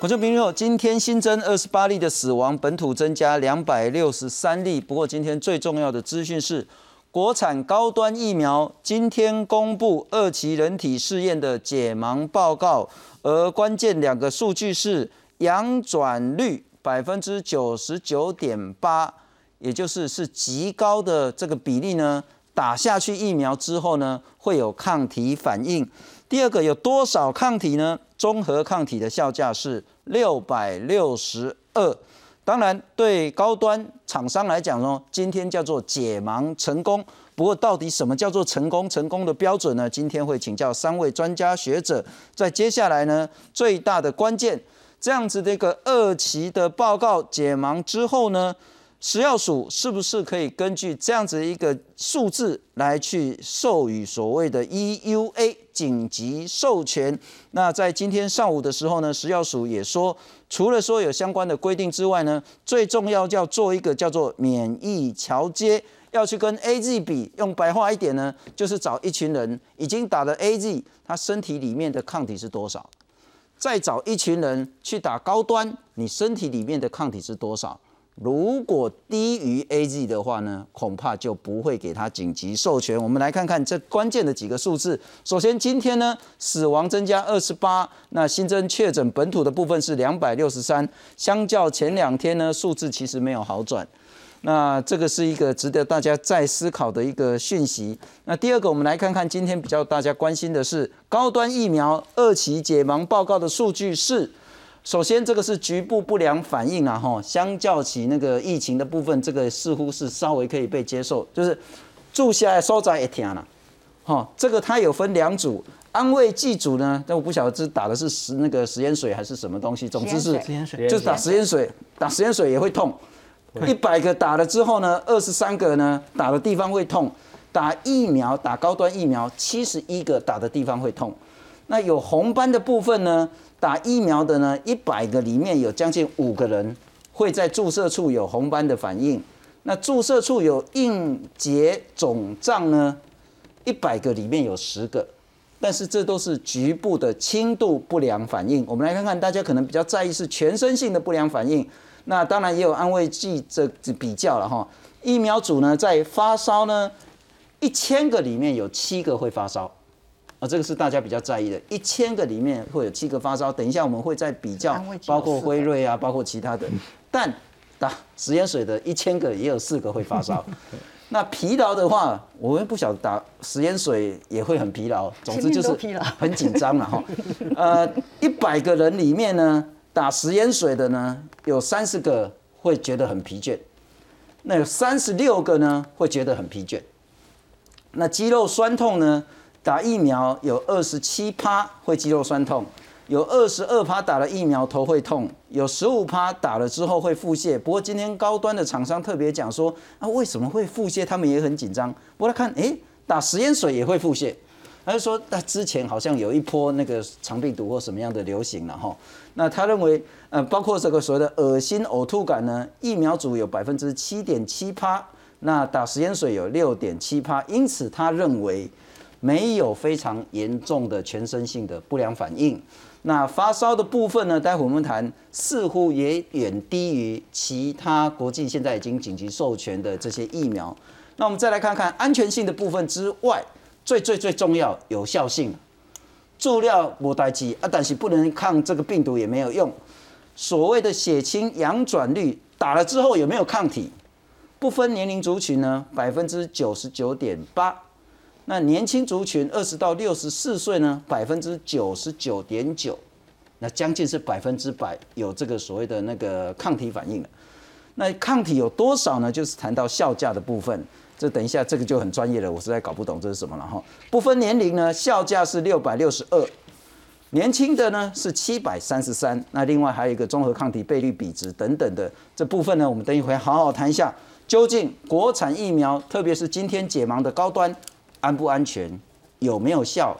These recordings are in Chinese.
观众朋友，今天新增二十八例的死亡，本土增加两百六十三例。不过今天最重要的资讯是，国产高端疫苗今天公布二期人体试验的解盲报告，而关键两个数据是阳转率百分之九十九点八，也就是是极高的这个比例呢。打下去疫苗之后呢，会有抗体反应。第二个有多少抗体呢？综合抗体的效价是六百六十二。当然，对高端厂商来讲呢，今天叫做解盲成功。不过，到底什么叫做成功？成功的标准呢？今天会请教三位专家学者。在接下来呢，最大的关键，这样子的一个二期的报告解盲之后呢？食药署是不是可以根据这样子一个数字来去授予所谓的 EUA 紧急授权？那在今天上午的时候呢，食药署也说，除了说有相关的规定之外呢，最重要要做一个叫做免疫桥接，要去跟 AZ 比。用白话一点呢，就是找一群人已经打了 AZ，他身体里面的抗体是多少？再找一群人去打高端，你身体里面的抗体是多少？如果低于 A Z 的话呢，恐怕就不会给他紧急授权。我们来看看这关键的几个数字。首先，今天呢，死亡增加二十八，那新增确诊本土的部分是两百六十三，相较前两天呢，数字其实没有好转。那这个是一个值得大家再思考的一个讯息。那第二个，我们来看看今天比较大家关心的是高端疫苗二期解盲报告的数据是。首先，这个是局部不良反应啊，哈，相较起那个疫情的部分，这个似乎是稍微可以被接受，就是住下来收窄一天了，哈，这个它有分两组，安慰剂组呢，但我不晓得是打的是食那个食盐水还是什么东西，总之是就是打食盐水，打食盐水也会痛，一百个打了之后呢，二十三个呢打的地方会痛，打疫苗打高端疫苗，七十一个打的地方会痛，那有红斑的部分呢？打疫苗的呢，一百个里面有将近五个人会在注射处有红斑的反应。那注射处有硬结肿胀呢，一百个里面有十个，但是这都是局部的轻度不良反应。我们来看看，大家可能比较在意是全身性的不良反应。那当然也有安慰剂这比较了哈。疫苗组呢，在发烧呢，一千个里面有七个会发烧。啊，这个是大家比较在意的，一千个里面会有七个发烧。等一下我们会再比较，包括辉瑞啊，包括其他的。但打食盐水的一千个也有四个会发烧。那疲劳的话，我们不晓得打食盐水也会很疲劳。总之就是很紧张了哈。呃，一百个人里面呢，打食盐水的呢，有三十个会觉得很疲倦，那有三十六个呢会觉得很疲倦。那肌肉酸痛呢？打疫苗有二十七趴会肌肉酸痛，有二十二趴打了疫苗头会痛，有十五趴打了之后会腹泻。不过今天高端的厂商特别讲说，啊为什么会腹泻？他们也很紧张。不过他看，哎，打食盐水也会腹泻，他就说，那之前好像有一波那个肠病毒或什么样的流行了哈。那他认为，呃，包括这个所谓的恶心呕吐感呢，疫苗组有百分之七点七趴，那打食盐水有六点七趴，因此他认为。没有非常严重的全身性的不良反应，那发烧的部分呢？待会我们谈，似乎也远低于其他国际现在已经紧急授权的这些疫苗。那我们再来看看安全性的部分之外，最最最重要有效性，注料莫代机啊，但是不能抗这个病毒也没有用。所谓的血清阳转率，打了之后有没有抗体？不分年龄族群呢，百分之九十九点八。那年轻族群二十到六十四岁呢，百分之九十九点九，那将近是百分之百有这个所谓的那个抗体反应了。那抗体有多少呢？就是谈到效价的部分，这等一下这个就很专业了，我实在搞不懂这是什么了哈。不分年龄呢，效价是六百六十二，年轻的呢是七百三十三。那另外还有一个综合抗体倍率比值等等的这部分呢，我们等一会好好谈一下，究竟国产疫苗，特别是今天解盲的高端。安不安全，有没有效，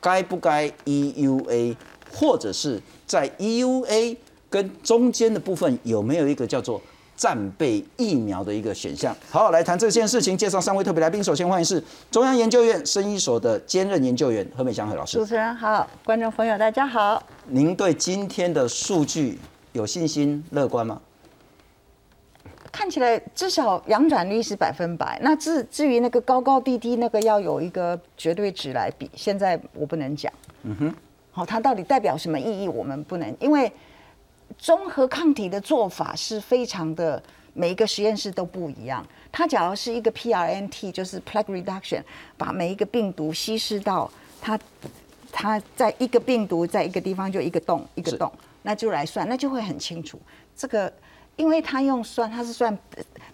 该不该 EUA，或者是在 EUA 跟中间的部分有没有一个叫做战备疫苗的一个选项。好，来谈这件事情，介绍三位特别来宾。首先欢迎是中央研究院生医所的兼任研究员何美香何老师。主持人好，观众朋友大家好。您对今天的数据有信心、乐观吗？看起来至少阳转率是百分百。那至至于那个高高低低，那个要有一个绝对值来比，现在我不能讲。嗯哼。好，它到底代表什么意义？我们不能，因为综合抗体的做法是非常的，每一个实验室都不一样。它假如是一个 PRNT，就是 plaque reduction，把每一个病毒稀释到它，它在一个病毒在一个地方就一个洞一个洞，那就来算，那就会很清楚。这个，因为他用算，他是算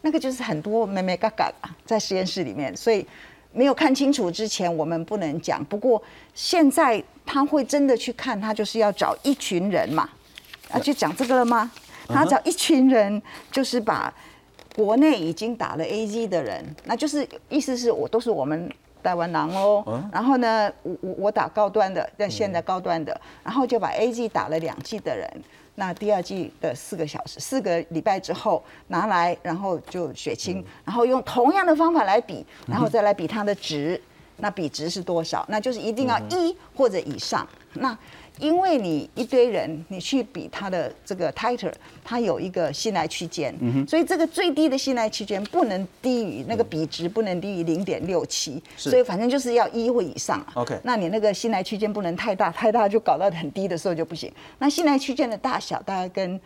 那个就是很多咩咩嘎嘎在实验室里面，所以没有看清楚之前我们不能讲。不过现在他会真的去看，他就是要找一群人嘛。要去讲这个了吗？他找一群人，就是把国内已经打了 A G 的人，那就是意思是我都是我们台湾人哦。然后呢，我我我打高端的，但现在高端的，然后就把 A G 打了两剂的人，那第二剂的四个小时、四个礼拜之后拿来，然后就血清，然后用同样的方法来比，然后再来比它的值，那比值是多少？那就是一定要一或者以上。那因为你一堆人，你去比他的这个 titer，它有一个信赖区间，所以这个最低的信赖区间不能低于那个比值不能低于零点六七，所以反正就是要一或以上。OK，那你那个信赖区间不能太大，太大就搞到很低的时候就不行。那信赖区间的大小大概跟。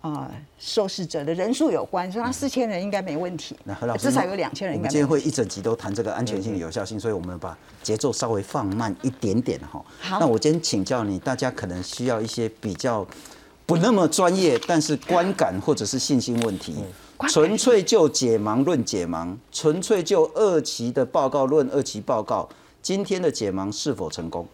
啊，受试者的人数有关，所以他四千人应该没问题。那何老师至少有两千人。我们今天会一整集都谈这个安全性、有效性，所以我们把节奏稍微放慢一点点哈。好，那我今天请教你，大家可能需要一些比较不那么专业，但是观感或者是信心问题。纯粹就解盲论解盲，纯粹就二期的报告论二期报告。今天的解盲是否成功？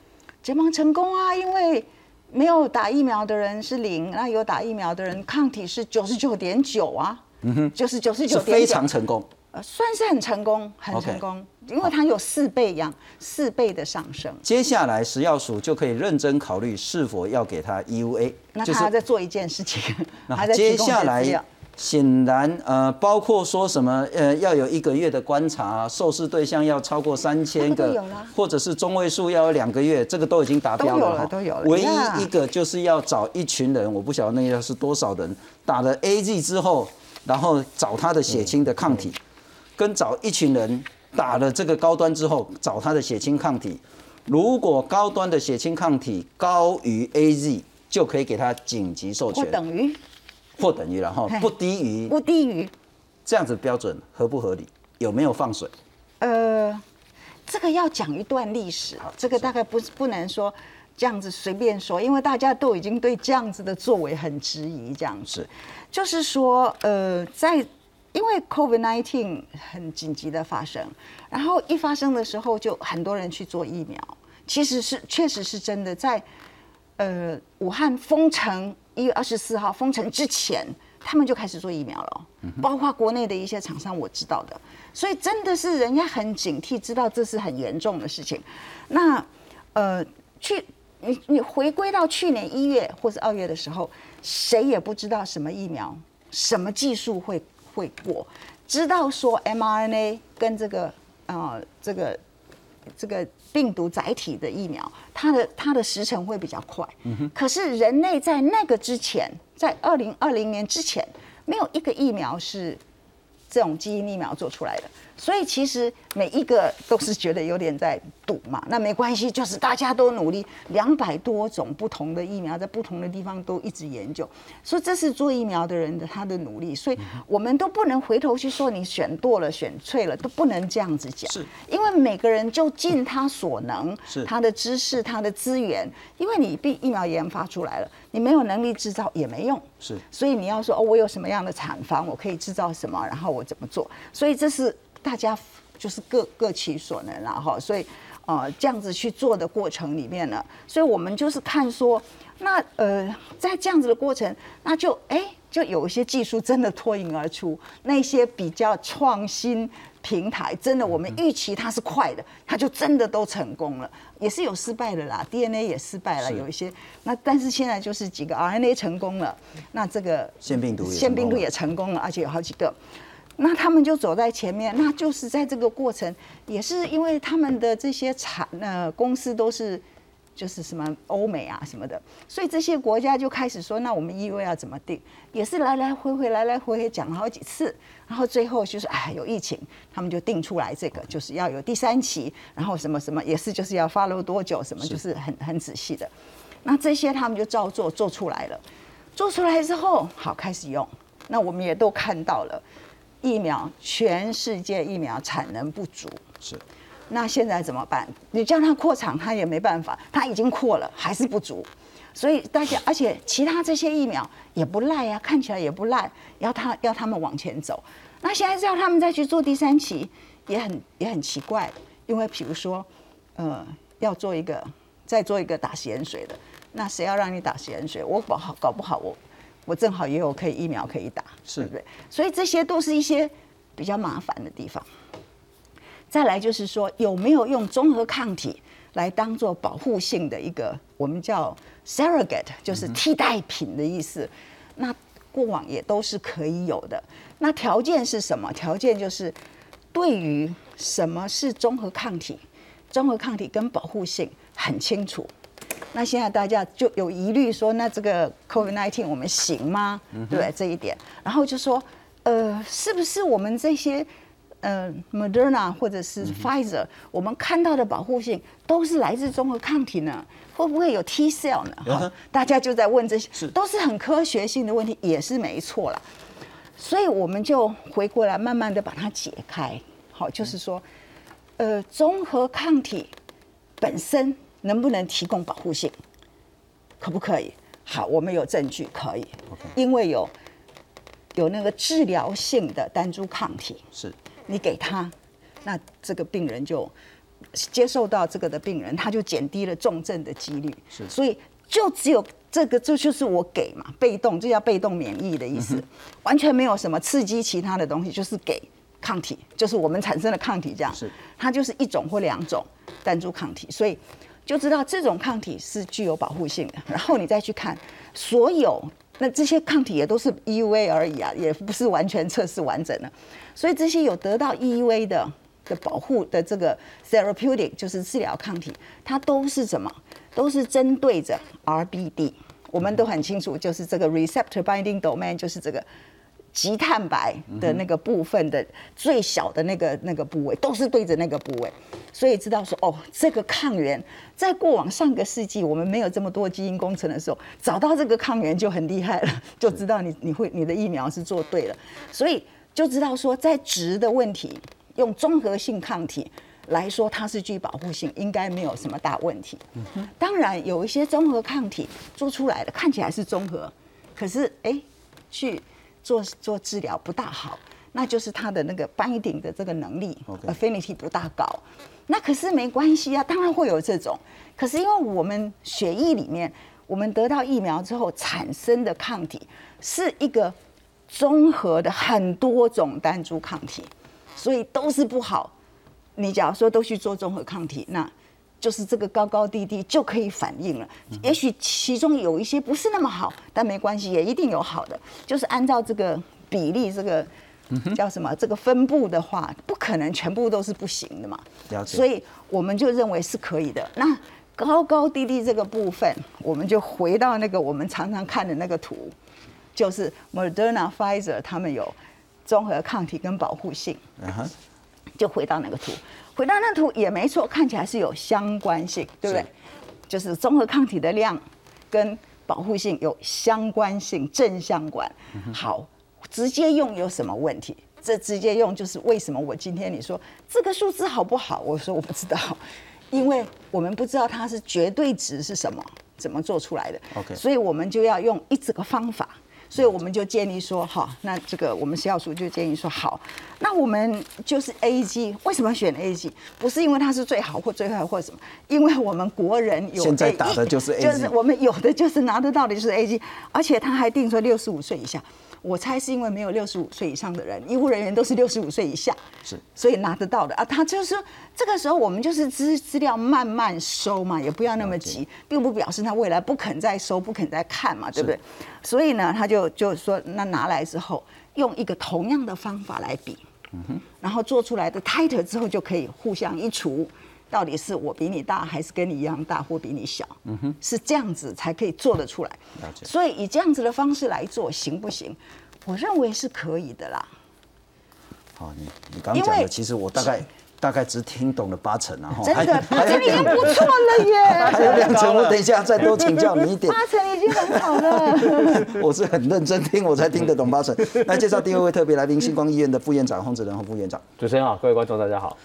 解盲成功啊，因为。没有打疫苗的人是零，那有打疫苗的人抗体是九十九点九啊，嗯哼，就是九十九点九，非常成功，呃，算是很成功，很成功，因为它有四倍样，四倍的上升。接下来食药署就可以认真考虑是否要给他 EUA，那他在做一件事情，那 接下来。显然，呃，包括说什么，呃，要有一个月的观察，受试对象要超过三千个，或者是中位数要有两个月，这个都已经达标了都有了。唯一一个就是要找一群人，我不晓得那个是多少人，打了 A Z 之后，然后找他的血清的抗体，跟找一群人打了这个高端之后，找他的血清抗体，如果高端的血清抗体高于 A Z，就可以给他紧急授权。等于。或等于然后不低于不低于这样子标准合不合理？有没有放水？呃，这个要讲一段历史，这个大概不不能说这样子随便说，因为大家都已经对这样子的作为很质疑。这样子就是说，呃，在因为 COVID-19 很紧急的发生，然后一发生的时候就很多人去做疫苗，其实是确实是真的，在呃武汉封城。一月二十四号封城之前，他们就开始做疫苗了，包括国内的一些厂商我知道的，所以真的是人家很警惕，知道这是很严重的事情。那呃，去你你回归到去年一月或是二月的时候，谁也不知道什么疫苗、什么技术会会过，知道说 mRNA 跟这个呃这个这个。病毒载体的疫苗，它的它的时程会比较快。可是人类在那个之前，在二零二零年之前，没有一个疫苗是这种基因疫苗做出来的。所以其实每一个都是觉得有点在赌嘛，那没关系，就是大家都努力，两百多种不同的疫苗在不同的地方都一直研究，所以这是做疫苗的人的他的努力，所以我们都不能回头去说你选多了、选错了，都不能这样子讲，是，因为每个人就尽他所能，是。他的知识、他的资源，因为你被疫苗研发出来了，你没有能力制造也没用，是，所以你要说哦，我有什么样的产房，我可以制造什么，然后我怎么做，所以这是。大家就是各各其所能了哈，所以呃这样子去做的过程里面呢，所以我们就是看说，那呃在这样子的过程，那就哎就有一些技术真的脱颖而出，那些比较创新、平台，真的我们预期它是快的，它就真的都成功了，也是有失败的啦，DNA 也失败了，有一些。那但是现在就是几个 RNA 成功了，那这个腺病毒腺病毒也成功了，而且有好几个。那他们就走在前面，那就是在这个过程，也是因为他们的这些产呃公司都是就是什么欧美啊什么的，所以这些国家就开始说，那我们 EUA 要怎么定，也是来来回回来来回回讲了好几次，然后最后就是哎有疫情，他们就定出来这个就是要有第三期，然后什么什么也是就是要 follow 多久什么就是很很仔细的，那这些他们就照做做出来了，做出来之后好开始用，那我们也都看到了。疫苗，全世界疫苗产能不足，是。那现在怎么办？你叫他扩厂，他也没办法，他已经扩了，还是不足。所以大家，而且其他这些疫苗也不赖呀，看起来也不赖，要他要他们往前走。那现在叫他们再去做第三期，也很也很奇怪，因为比如说，呃，要做一个再做一个打洗盐水的，那谁要让你打洗盐水？我搞好搞不好我。我正好也有可以疫苗可以打，是不对？所以这些都是一些比较麻烦的地方。再来就是说，有没有用综合抗体来当做保护性的一个，我们叫 surrogate，就是替代品的意思。那过往也都是可以有的。那条件是什么？条件就是对于什么是综合抗体，综合抗体跟保护性很清楚。那现在大家就有疑虑说，那这个 COVID-19 我们行吗？对不对？这一点，然后就说，呃，是不是我们这些，呃，Moderna 或者是 Pfizer，我们看到的保护性都是来自综合抗体呢？会不会有 T cell 呢？大家就在问这些，都是很科学性的问题，也是没错啦。所以我们就回过来，慢慢的把它解开。好，就是说，呃，综合抗体本身。能不能提供保护性？可不可以？好，我们有证据可以，因为有有那个治疗性的单株抗体，是你给他，那这个病人就接受到这个的病人，他就减低了重症的几率。是，所以就只有这个，这就是我给嘛，被动，这叫被动免疫的意思，完全没有什么刺激其他的东西，就是给抗体，就是我们产生的抗体这样。是，它就是一种或两种单株抗体，所以。就知道这种抗体是具有保护性的，然后你再去看所有那这些抗体也都是 EUA 而已啊，也不是完全测试完整的，所以这些有得到 EUA 的的保护的这个 therapeutic 就是治疗抗体，它都是什么？都是针对着 RBD，我们都很清楚，就是这个 receptor binding domain，就是这个。极碳白的那个部分的最小的那个那个部位，都是对着那个部位，所以知道说哦，这个抗原在过往上个世纪，我们没有这么多基因工程的时候，找到这个抗原就很厉害了，就知道你你会你的疫苗是做对了，所以就知道说在值的问题，用综合性抗体来说，它是具保护性，应该没有什么大问题。当然有一些综合抗体做出来的看起来是综合，可是哎去。做做治疗不大好，那就是他的那个 binding 的这个能力，affinity 不大高。那可是没关系啊，当然会有这种。可是因为我们血液里面，我们得到疫苗之后产生的抗体是一个综合的很多种单株抗体，所以都是不好。你假如说都去做综合抗体，那就是这个高高低低就可以反映了。也许其中有一些不是那么好，但没关系，也一定有好的。就是按照这个比例，这个叫什么？这个分布的话，不可能全部都是不行的嘛。所以我们就认为是可以的。那高高低低这个部分，我们就回到那个我们常常看的那个图，就是 Moderna、Pfizer 他们有综合抗体跟保护性。就回到那个图。回到那图也没错，看起来是有相关性，对不对？就是综合抗体的量跟保护性有相关性，正相关。好，直接用有什么问题？这直接用就是为什么我今天你说这个数字好不好？我说我不知道，因为我们不知道它是绝对值是什么，怎么做出来的。OK，所以我们就要用一整个方法。所以我们就建议说，好，那这个我们食药署就建议说，好，那我们就是 A G，为什么选 A G？不是因为它是最好或最坏或什么，因为我们国人有现在打的就是 A G，就是我们有的就是拿得到的就是 A G，而且他还定说六十五岁以下。我猜是因为没有六十五岁以上的人，医护人员都是六十五岁以下，是，所以拿得到的啊。他就是这个时候，我们就是资资料慢慢收嘛，也不要那么急，并不表示他未来不肯再收、不肯再看嘛，对不对？所以呢，他就就说，那拿来之后，用一个同样的方法来比，嗯哼，然后做出来的 title 之后就可以互相一除。到底是我比你大，还是跟你一样大，或比你小？嗯哼，是这样子才可以做得出来。所以以这样子的方式来做，行不行？我认为是可以的啦。好，你你刚讲的，其实我大概大概只听懂了八成啊。真的，八成已经不错了耶。还有两成，我等一下再多请教你一点。八成已经很好了。我是很认真听，我才听得懂八成。来介绍第二位特别来宾，星光医院的副院长洪子仁洪副院长。主持人好，各位观众大家好。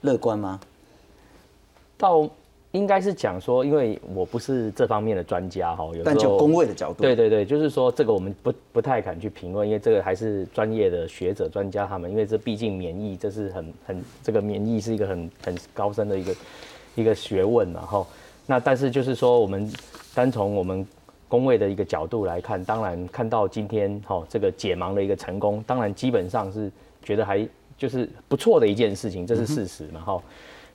乐观吗？到应该是讲说，因为我不是这方面的专家哈，有但就工位的角度，对对对，就是说这个我们不不太敢去评论，因为这个还是专业的学者专家他们，因为这毕竟免疫这是很很这个免疫是一个很很高深的一个一个学问嘛哈。那但是就是说，我们单从我们工位的一个角度来看，当然看到今天哈这个解盲的一个成功，当然基本上是觉得还就是不错的一件事情，这是事实嘛哈。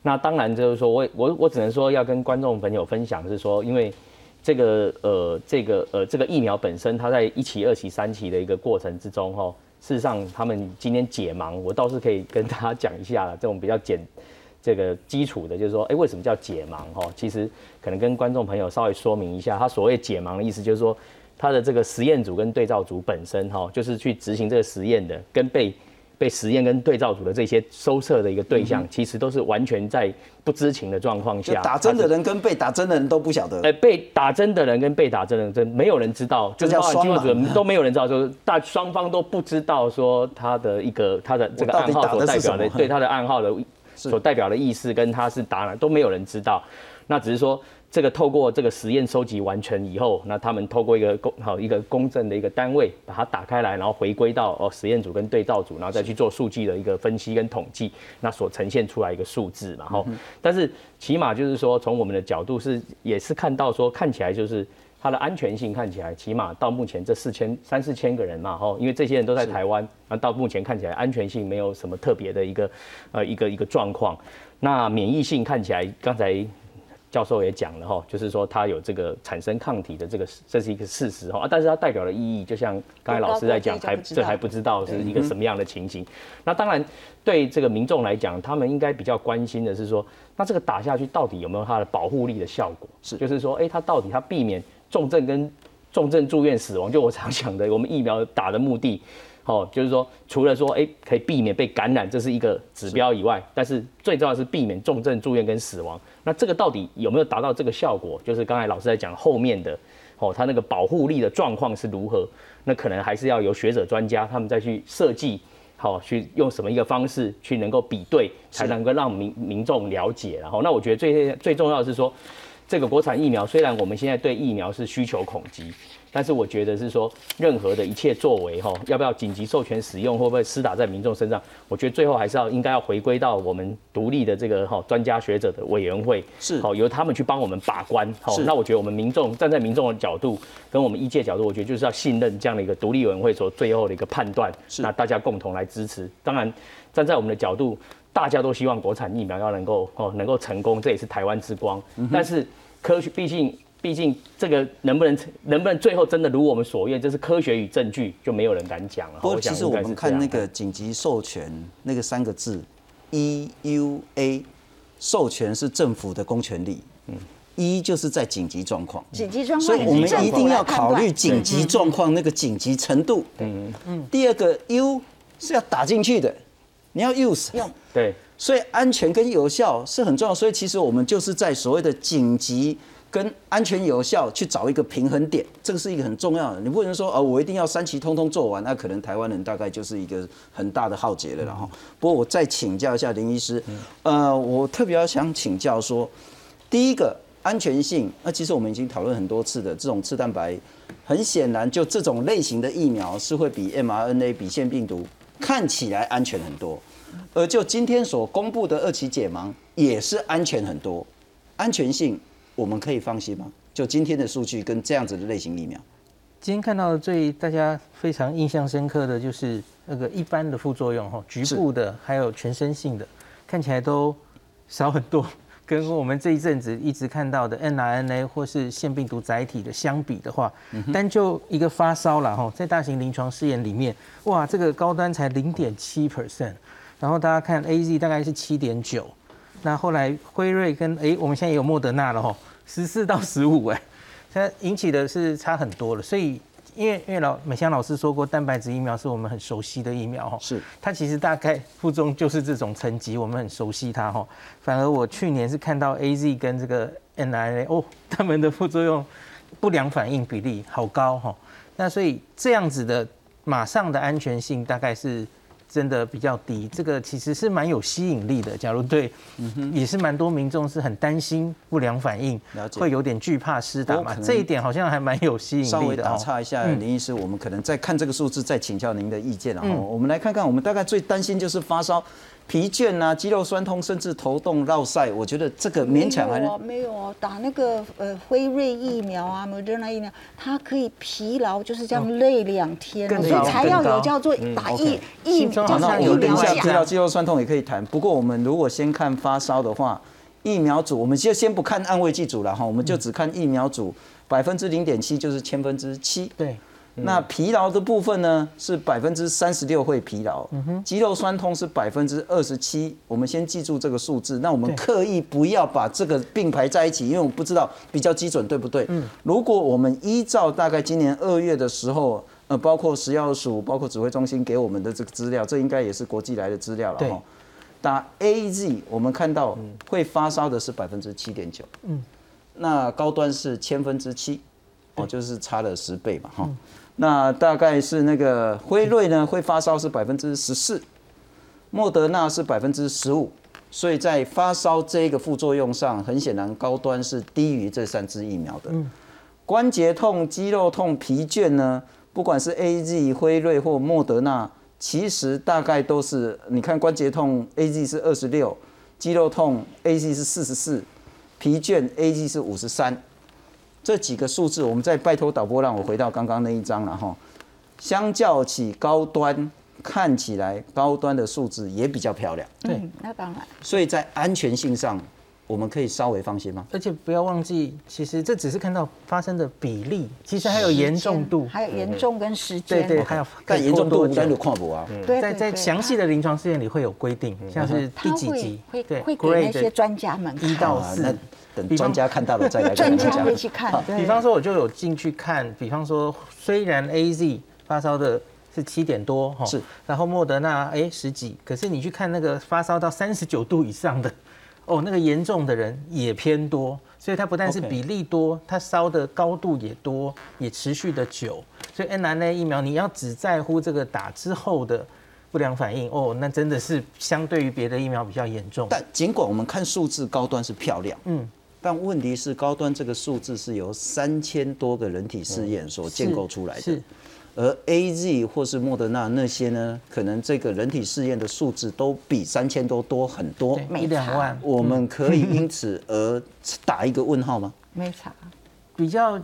那当然就是说，我我我只能说要跟观众朋友分享是说，因为这个呃这个呃这个疫苗本身，它在一期、二期、三期的一个过程之中哈，事实上他们今天解盲，我倒是可以跟大家讲一下这种比较简这个基础的，就是说，哎，为什么叫解盲哈？其实可能跟观众朋友稍微说明一下，他所谓解盲的意思就是说，他的这个实验组跟对照组本身哈，就是去执行这个实验的，跟被。被实验跟对照组的这些收测的一个对象，其实都是完全在不知情的状况下。打针的人跟被打针的人都不晓得。哎，被打针的人跟被打针的人，没有人知道，就是双方，都没有人知道，就是大双方都不知道说他的一个他的这个暗号所代表的，对他的暗号的所代表的意思，跟他是打哪都没有人知道。那只是说。这个透过这个实验收集完成以后，那他们透过一个公好一个公正的一个单位把它打开来，然后回归到哦实验组跟对照组，然后再去做数据的一个分析跟统计，那所呈现出来一个数字嘛，吼。但是起码就是说，从我们的角度是也是看到说，看起来就是它的安全性看起来，起码到目前这四千三四千个人嘛，吼，因为这些人都在台湾，那到目前看起来安全性没有什么特别的一个呃一个一个状况。那免疫性看起来刚才。教授也讲了哈，就是说它有这个产生抗体的这个，这是一个事实哈啊，但是它代表的意义，就像刚才老师在讲，还这还不知道是一个什么样的情形。那当然，对这个民众来讲，他们应该比较关心的是说，那这个打下去到底有没有它的保护力的效果？是，就是说，哎，它到底它避免重症跟重症住院死亡，就我常讲的，我们疫苗打的目的。哦，就是说，除了说，哎，可以避免被感染，这是一个指标以外，但是最重要是避免重症住院跟死亡。那这个到底有没有达到这个效果？就是刚才老师在讲后面的，哦，它那个保护力的状况是如何？那可能还是要由学者专家他们再去设计，好，去用什么一个方式去能够比对，才能够让民民众了解。然后，那我觉得最最重要的是说，这个国产疫苗虽然我们现在对疫苗是需求恐惧。但是我觉得是说，任何的一切作为哈，要不要紧急授权使用，会不会施打在民众身上？我觉得最后还是要应该要回归到我们独立的这个哈专家学者的委员会，是好由他们去帮我们把关。好，那我觉得我们民众站在民众的角度，跟我们医界角度，我觉得就是要信任这样的一个独立委员会所最后的一个判断。是，那大家共同来支持。当然，站在我们的角度，大家都希望国产疫苗要能够哦能够成功，这也是台湾之光。但是科学毕竟。毕竟这个能不能能不能最后真的如我们所愿，这是科学与证据，就没有人敢讲了。不过其实我们看那个紧急授权那个三个字，EUA，授权是政府的公权力。嗯，E 就是在紧急状况。紧急状况，所以我们一定要考虑紧急状况那个紧急程度。嗯嗯。第二个 U 是要打进去的，你要 use 用。对。所以安全跟有效是很重要。所以其实我们就是在所谓的紧急。跟安全有效去找一个平衡点，这个是一个很重要的。你不能说，哦，我一定要三期通通做完，那可能台湾人大概就是一个很大的浩劫了。然后，不过我再请教一下林医师，呃，我特别要想请教说，第一个，安全性，那其实我们已经讨论很多次的这种次蛋白，很显然就这种类型的疫苗是会比 mRNA 比腺病毒看起来安全很多，而就今天所公布的二期解盲也是安全很多，安全性我们可以放心吗？就今天的数据跟这样子的类型疫苗，今天看到最大家非常印象深刻的就是那个一般的副作用哈，局部的还有全身性的，看起来都少很多。跟我们这一阵子一直看到的 mRNA 或是腺病毒载体的相比的话，单就一个发烧了哈，在大型临床试验里面，哇，这个高端才零点七 percent，然后大家看 AZ 大概是七点九，那后来辉瑞跟哎，我们现在也有莫德纳了吼，十四到十五哎，现在引起的是差很多了，所以。因为因为老美香老师说过，蛋白质疫苗是我们很熟悉的疫苗哈，是它其实大概副作用就是这种层级，我们很熟悉它哈。反而我去年是看到 A Z 跟这个 N I A 哦，他们的副作用不良反应比例好高哈。那所以这样子的马上的安全性大概是。真的比较低，这个其实是蛮有吸引力的。假如对，也是蛮多民众是很担心不良反应，会有点惧怕施打嘛。这一点好像还蛮有吸引力的。稍微打岔一下，林医师，我们可能再看这个数字，再请教您的意见。然后我们来看看，我们大概最担心就是发烧。疲倦啊，肌肉酸痛，甚至头痛、绕晒，我觉得这个勉强还能没有哦。打那个呃辉瑞疫苗啊，莫德纳疫苗，它可以疲劳，就是这样累两天，所以才要有叫做打疫疫苗。那我们等一下提到肌肉酸痛也可以谈。不过我们如果先看发烧的话，疫苗组我们就先不看安慰剂组了哈，我们就只看疫苗组，百分之零点七就是千分之七。对。那疲劳的部分呢，是百分之三十六会疲劳，肌肉酸痛是百分之二十七。我们先记住这个数字。那我们刻意不要把这个并排在一起，因为我不知道比较基准对不对。如果我们依照大概今年二月的时候，呃，包括食药署、包括指挥中心给我们的这个资料，这应该也是国际来的资料了哈。打 A Z，我们看到会发烧的是百分之七点九，嗯，那高端是千分之七，哦，就是差了十倍嘛，哈。那大概是那个辉瑞呢，会发烧是百分之十四，莫德纳是百分之十五，所以在发烧这一个副作用上，很显然高端是低于这三支疫苗的。关节痛、肌肉痛、疲倦呢，不管是 A Z、辉瑞或莫德纳，其实大概都是，你看关节痛 A Z 是二十六，肌肉痛 A Z 是四十四，疲倦 A Z 是五十三。这几个数字，我们再拜托导播让我回到刚刚那一张了哈。相较起高端，看起来高端的数字也比较漂亮。对，那当然。所以在安全性上，我们可以稍微放心吗？而且不要忘记，其实这只是看到发生的比例，其实还有严重度，还有严重跟时间。对对，还有但严重度单独跨博啊。对，在在详细的临床试验里会有规定，像是第几级，会会给那些专家们一到四。等专家看到了再来专家会去看。比方说，我就有进去看。比方说，虽然 A Z 发烧的是七点多哈，是，然后莫德纳哎十几，可是你去看那个发烧到三十九度以上的，哦，那个严重的人也偏多。所以它不但是比例多，它烧的高度也多，也持续的久。所以 N R N 疫苗你要只在乎这个打之后的不良反应哦，那真的是相对于别的疫苗比较严重。但尽管我们看数字高端是漂亮，嗯。但问题是，高端这个数字是由三千多个人体试验所建构出来的，而 A Z 或是莫德纳那些呢，可能这个人体试验的数字都比三千多多很多，一两万。我们可以因 此而打一个问号吗？没差，比较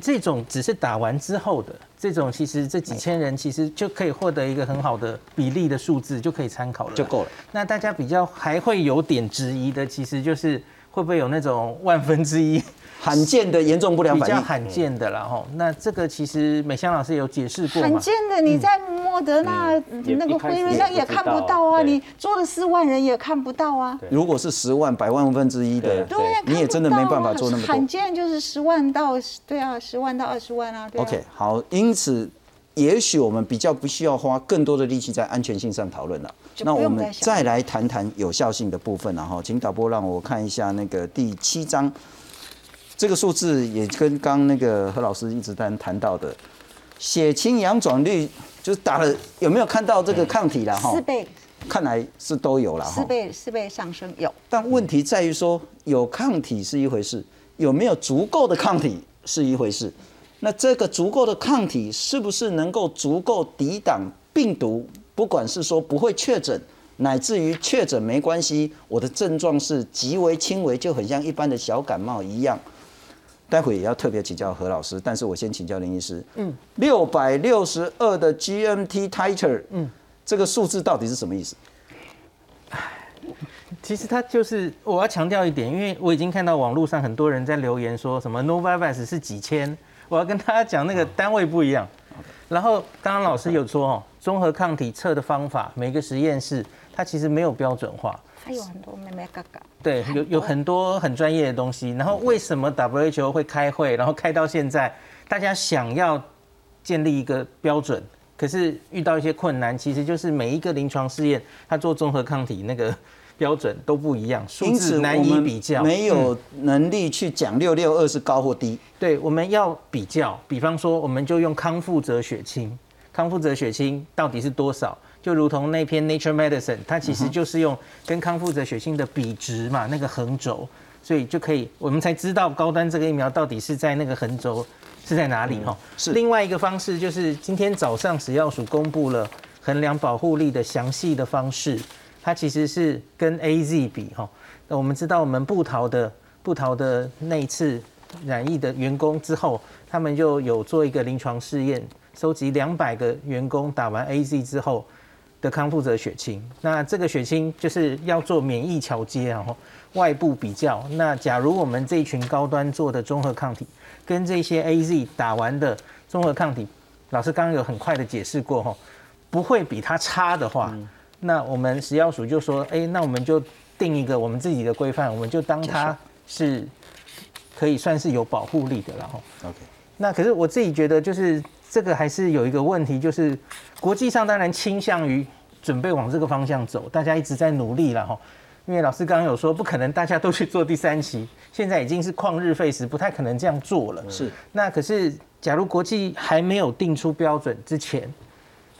这种只是打完之后的这种，其实这几千人其实就可以获得一个很好的比例的数字，就可以参考了，就够了。那大家比较还会有点质疑的，其实就是。会不会有那种万分之一罕见的严重不良反应？比较罕见的啦，吼。那这个其实美香老师有解释过罕见的，你在莫德纳那个辉瑞上也看不到啊，你做了四万人也看不到啊。如果是十万、百万分之一的，对，你也真的没办法做那么多。罕见就是十万到对啊，十万到二十万啊。OK，好，因此。也许我们比较不需要花更多的力气在安全性上讨论了。那我们再来谈谈有效性的部分然后。请导播让我看一下那个第七章，这个数字也跟刚那个何老师一直在谈到的血清阳转率，就是打了有没有看到这个抗体了哈？四倍，看来是都有了哈四倍四倍上升有。但问题在于说，有抗体是一回事，有没有足够的抗体是一回事。那这个足够的抗体是不是能够足够抵挡病毒？不管是说不会确诊，乃至于确诊没关系，我的症状是极为轻微，就很像一般的小感冒一样。待会也要特别请教何老师，但是我先请教林医师。嗯，六百六十二的 GMT titer，嗯，这个数字到底是什么意思？其实它就是我要强调一点，因为我已经看到网络上很多人在留言说什么 Novavax 是几千，我要跟大家讲那个单位不一样。然后刚刚老师有说哦，综合抗体测的方法，每个实验室它其实没有标准化。它有很多妹妹嘎嘎。对，有有很多很专业的东西。然后为什么 WHO 会开会，然后开到现在，大家想要建立一个标准，可是遇到一些困难，其实就是每一个临床试验，它做综合抗体那个标准都不一样，数字难以比较，没有能力去讲六六二是高或低。对，我们要比较，比方说，我们就用康复者血清，康复者血清到底是多少？就如同那篇 Nature Medicine，它其实就是用跟康复者血清的比值嘛，那个横轴，所以就可以，我们才知道高端这个疫苗到底是在那个横轴是在哪里哈。是。另外一个方式就是今天早上食药署公布了衡量保护力的详细的方式，它其实是跟 A Z 比哈。那我们知道我们布桃的布桃的那一次染疫的员工之后，他们就有做一个临床试验，收集两百个员工打完 A Z 之后。的康复者血清，那这个血清就是要做免疫桥接，然后外部比较。那假如我们这一群高端做的综合抗体，跟这些 A Z 打完的综合抗体，老师刚刚有很快的解释过哈，不会比它差的话，那我们食药署就说，哎，那我们就定一个我们自己的规范，我们就当它是可以算是有保护力的了哈。OK，那可是我自己觉得就是。这个还是有一个问题，就是国际上当然倾向于准备往这个方向走，大家一直在努力了哈。因为老师刚刚有说，不可能大家都去做第三期，现在已经是旷日费时，不太可能这样做了。是。那可是，假如国际还没有定出标准之前，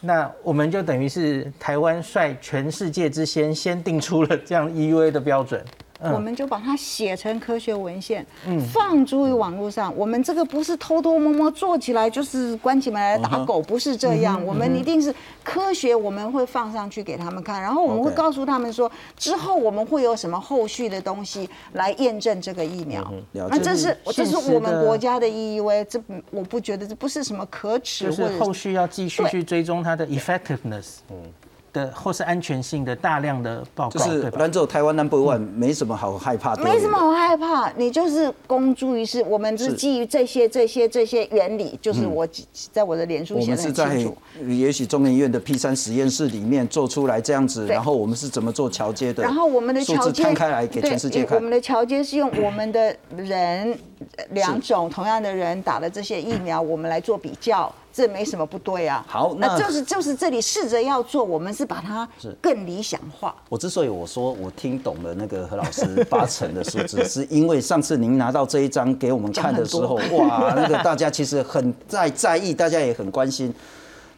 那我们就等于是台湾率全世界之先，先定出了这样 EUA 的标准。我们就把它写成科学文献，放诸于网络上。我们这个不是偷偷摸摸做起来，就是关起门来打狗，不是这样。我们一定是科学，我们会放上去给他们看，然后我们会告诉他们说，之后我们会有什么后续的东西来验证这个疫苗。那这是这是我们国家的 EUV，这我不觉得这不是什么可耻，或者后续要继续去追踪它的 effectiveness。嗯。的或是安全性的大量的报告，就是兰州台湾 number one，没什么好害怕的。没什么好害怕，你就是公诸于世。我们是基于这些、这些、这些原理，就是我在我的脸书写的很清楚。也许中研院的 P 三实验室里面做出来这样子，然后我们是怎么做桥接的？然后我们的桥接摊开来给全世界看。我们的桥接是用我们的人两种同样的人打了这些疫苗，我们来做比较。这没什么不对啊。好，那就是就是这里试着要做，我们是把它更理想化。我之所以我说我听懂了那个何老师八成的数字，是因为上次您拿到这一张给我们看的时候，哇，那个大家其实很在在意，大家也很关心。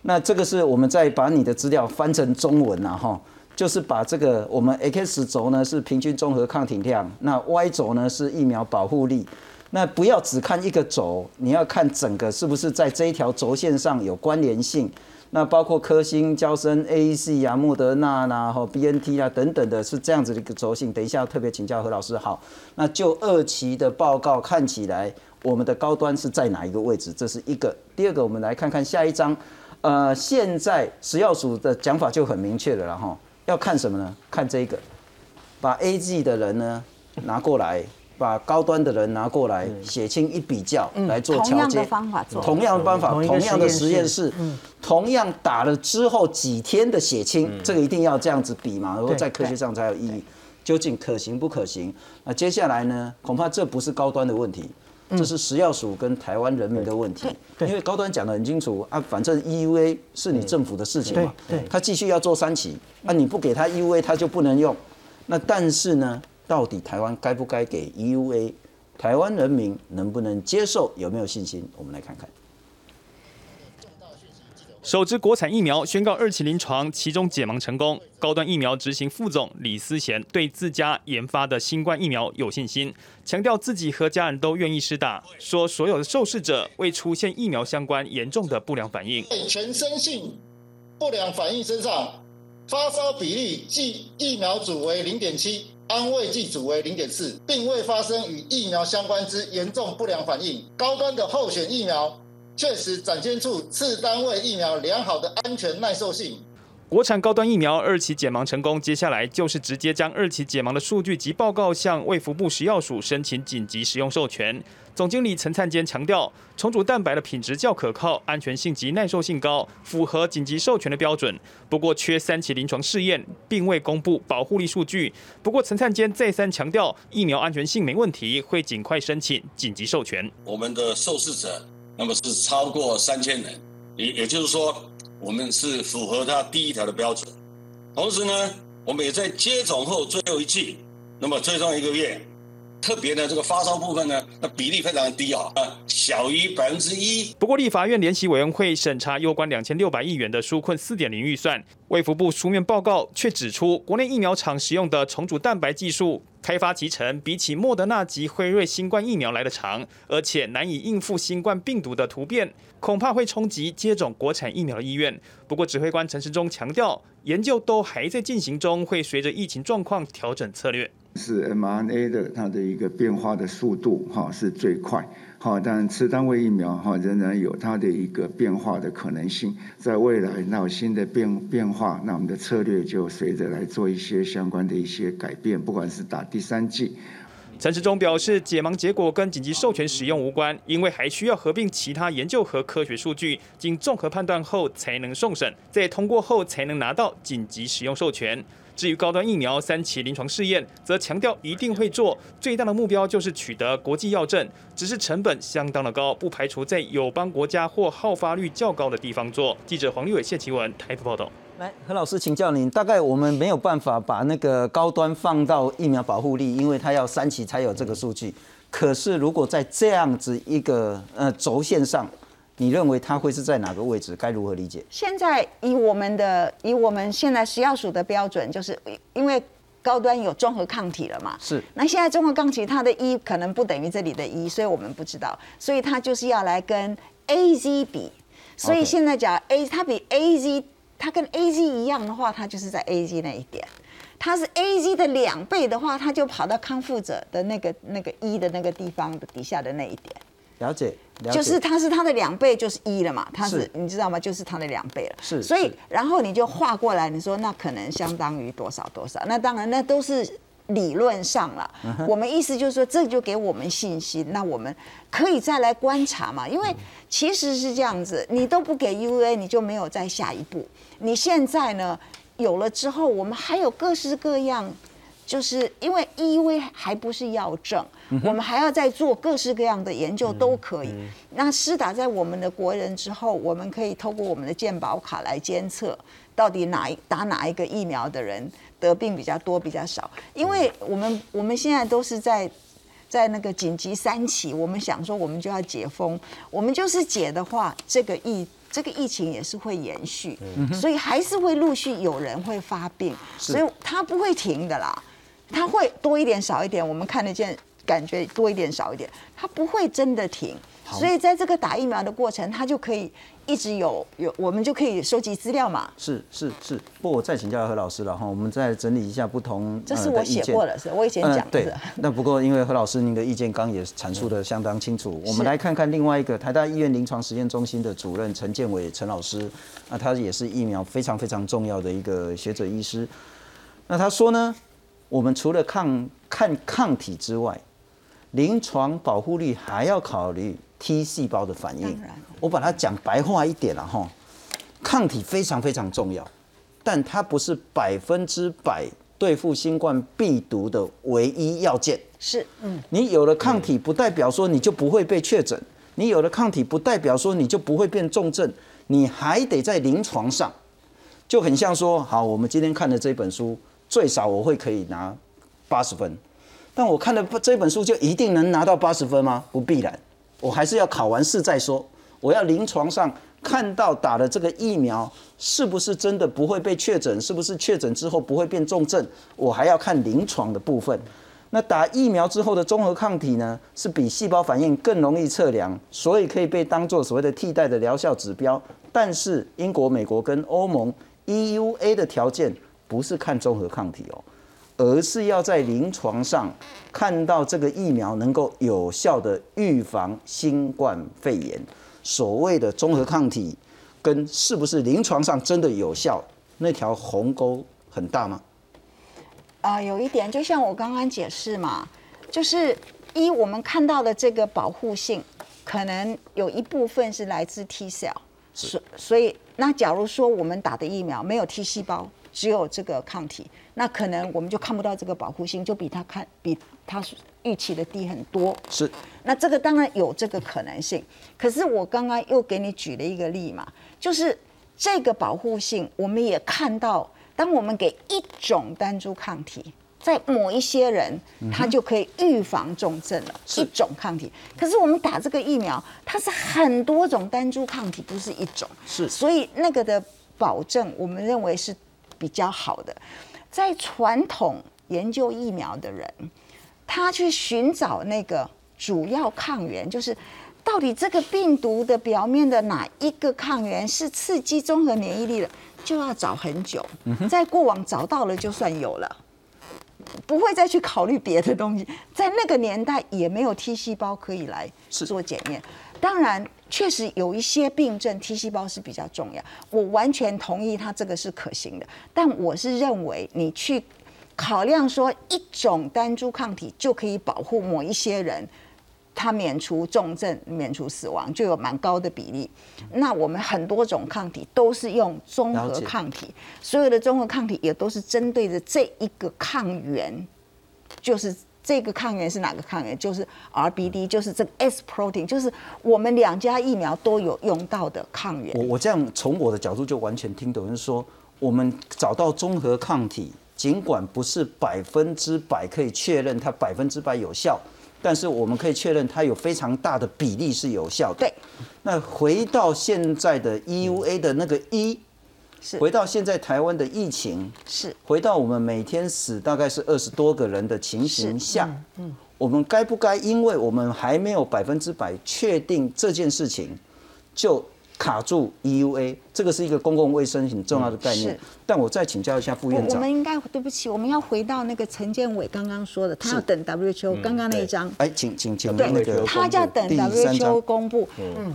那这个是我们再把你的资料翻成中文啊，哈，就是把这个我们 X 轴呢是平均综合抗体量，那 Y 轴呢是疫苗保护力。那不要只看一个轴，你要看整个是不是在这一条轴线上有关联性。那包括科兴、交生、A E C 啊、莫德纳呐、和 B N T 啊等等的，是这样子的一个轴性。等一下要特别请教何老师。好，那就二期的报告看起来，我们的高端是在哪一个位置？这是一个。第二个，我们来看看下一章。呃，现在食药署的讲法就很明确了，然后要看什么呢？看这个，把 A G 的人呢拿过来。把高端的人拿过来，血清一比较来做调节，同样的方法做，同样的方法，同样的实验室，同样打了之后几天的血清，这个一定要这样子比嘛，然后在科学上才有意义。究竟可行不可行？那接下来呢？恐怕这不是高端的问题，这是食药署跟台湾人民的问题。因为高端讲得很清楚啊，反正 EUA 是你政府的事情嘛，他继续要做三期，啊，你不给他 EUA，他就不能用。那但是呢？到底台湾该不该给 EUA？台湾人民能不能接受？有没有信心？我们来看看。首支国产疫苗宣告二期临床，其中解盲成功。高端疫苗执行副总李思贤对自家研发的新冠疫苗有信心，强调自己和家人都愿意施打，说所有的受试者未出现疫苗相关严重的不良反应。在全身性不良反应身上，发烧比例即疫苗组为零点七，安慰剂组为零点四，并未发生与疫苗相关之严重不良反应。高端的候选疫苗。确实展现出次单位疫苗良好的安全耐受性。国产高端疫苗二期解盲成功，接下来就是直接将二期解盲的数据及报告向卫福部食药署申请紧急使用授权。总经理陈灿坚强调，重组蛋白的品质较可靠，安全性及耐受性高，符合紧急授权的标准。不过缺三期临床试验，并未公布保护力数据。不过陈灿坚再三强调，疫苗安全性没问题，会尽快申请紧急授权。我们的受试者。那么是超过三千人，也也就是说，我们是符合它第一条的标准。同时呢，我们也在接种后最后一季，那么最终一个月。特别呢这个发烧部分呢，那比例非常的低啊，小于百分之一。不过，立法院联席委员会审查有关两千六百亿元的纾困四点零预算，卫福部书面报告却指出，国内疫苗厂使用的重组蛋白技术开发集成比起莫德纳及辉瑞新冠疫苗来的长，而且难以应付新冠病毒的突变，恐怕会冲击接种国产疫苗的意愿。不过，指挥官陈时中强调，研究都还在进行中，会随着疫情状况调整策略。是 mRNA 的它的一个变化的速度哈是最快，好，但次单位疫苗哈仍然有它的一个变化的可能性，在未来那新的变变化，那我们的策略就随着来做一些相关的一些改变，不管是打第三剂。陈时中表示，解盲结果跟紧急授权使用无关，因为还需要合并其他研究和科学数据，经综合判断后才能送审，在通过后才能拿到紧急使用授权。至于高端疫苗三期临床试验，则强调一定会做，最大的目标就是取得国际药证，只是成本相当的高，不排除在友邦国家或好发率较高的地方做。记者黄立伟、谢奇文台北报道。来，何老师请教您，大概我们没有办法把那个高端放到疫苗保护力，因为它要三期才有这个数据。可是如果在这样子一个呃轴线上，你认为它会是在哪个位置？该如何理解？现在以我们的以我们现在食药署的标准，就是因为高端有综合抗体了嘛？是。那现在综合抗体它的一可能不等于这里的一，所以我们不知道，所以它就是要来跟 A Z 比。所以现在讲 A，它比 A Z，它跟 A Z 一样的话，它就是在 A Z 那一点。它是 A Z 的两倍的话，它就跑到康复者的那个那个一的那个地方的底下的那一点。了解，就是它是它的两倍，就是一了嘛。它是你知道吗？就是它的两倍了。是，所以然后你就画过来，你说那可能相当于多少多少？那当然，那都是理论上了。我们意思就是说，这就给我们信心。那我们可以再来观察嘛？因为其实是这样子，你都不给 U A，你就没有再下一步。你现在呢有了之后，我们还有各式各样。就是因为 EV 还不是药证，我们还要再做各式各样的研究都可以。那施打在我们的国人之后，我们可以透过我们的健保卡来监测，到底哪一打哪一个疫苗的人得病比较多比较少。因为我们我们现在都是在在那个紧急三期，我们想说我们就要解封，我们就是解的话，这个疫这个疫情也是会延续，所以还是会陆续有人会发病，所以它不会停的啦。它会多一点少一点，我们看得见，感觉多一点少一点，它不会真的停。所以在这个打疫苗的过程，它就可以一直有有，我们就可以收集资料嘛。是是是，不，我再请教何老师了哈，我们再整理一下不同这是我写过的，是我以前讲的。对，那不过因为何老师您的意见刚也阐述的相当清楚，我们来看看另外一个台大医院临床实验中心的主任陈建伟陈老师，那他也是疫苗非常非常重要的一个学者医师，那他说呢？我们除了抗看抗体之外，临床保护率还要考虑 T 细胞的反应。我把它讲白话一点了哈，抗体非常非常重要，但它不是百分之百对付新冠病毒的唯一要件。是，嗯，你有了抗体，不代表说你就不会被确诊；你有了抗体，不代表说你就不会变重症。你还得在临床上，就很像说，好，我们今天看的这本书。最少我会可以拿八十分，但我看了这本书就一定能拿到八十分吗？不必然，我还是要考完试再说。我要临床上看到打了这个疫苗是不是真的不会被确诊，是不是确诊之后不会变重症，我还要看临床的部分。那打疫苗之后的综合抗体呢，是比细胞反应更容易测量，所以可以被当做所谓的替代的疗效指标。但是英国、美国跟欧盟 EUA 的条件不是看综合抗体哦，而是要在临床上看到这个疫苗能够有效的预防新冠肺炎。所谓的综合抗体跟是不是临床上真的有效，那条鸿沟很大吗？啊，有一点，就像我刚刚解释嘛，就是一我们看到的这个保护性，可能有一部分是来自 T cell，所所以那假如说我们打的疫苗没有 T 细胞，只有这个抗体，那可能我们就看不到这个保护性，就比它看比它预期的低很多。是，那这个当然有这个可能性，可是我刚刚又给你举了一个例嘛，就是这个保护性，我们也看到。当我们给一种单株抗体，在某一些人，他就可以预防重症了。一种抗体，可是我们打这个疫苗，它是很多种单株抗体，不是一种。是，所以那个的保证，我们认为是比较好的。在传统研究疫苗的人，他去寻找那个主要抗原，就是到底这个病毒的表面的哪一个抗原是刺激综合免疫力的。就要找很久，在过往找到了就算有了，不会再去考虑别的东西。在那个年代也没有 T 细胞可以来做检验。当然，确实有一些病症 T 细胞是比较重要，我完全同意它这个是可行的。但我是认为你去考量说一种单株抗体就可以保护某一些人。他免除重症、免除死亡，就有蛮高的比例。那我们很多种抗体都是用综合抗体，所有的综合抗体也都是针对着这一个抗原，就是这个抗原是哪个抗原？就是 RBD，就是这个 S protein，就是我们两家疫苗都有用到的抗原。我我这样从我的角度就完全听懂，就是说我们找到综合抗体，尽管不是百分之百可以确认它百分之百有效。但是我们可以确认，它有非常大的比例是有效的。对。那回到现在的 EUA 的那个一，是回到现在台湾的疫情，是回到我们每天死大概是二十多个人的情形下，嗯，我们该不该因为我们还没有百分之百确定这件事情，就？卡住 EUA，这个是一个公共卫生很重要的概念。但我再请教一下副院长。我们应该对不起，我们要回到那个陈建伟刚刚说的，他要等 WHO 刚刚那一张。哎，请请请那个他要等 WHO 公布。嗯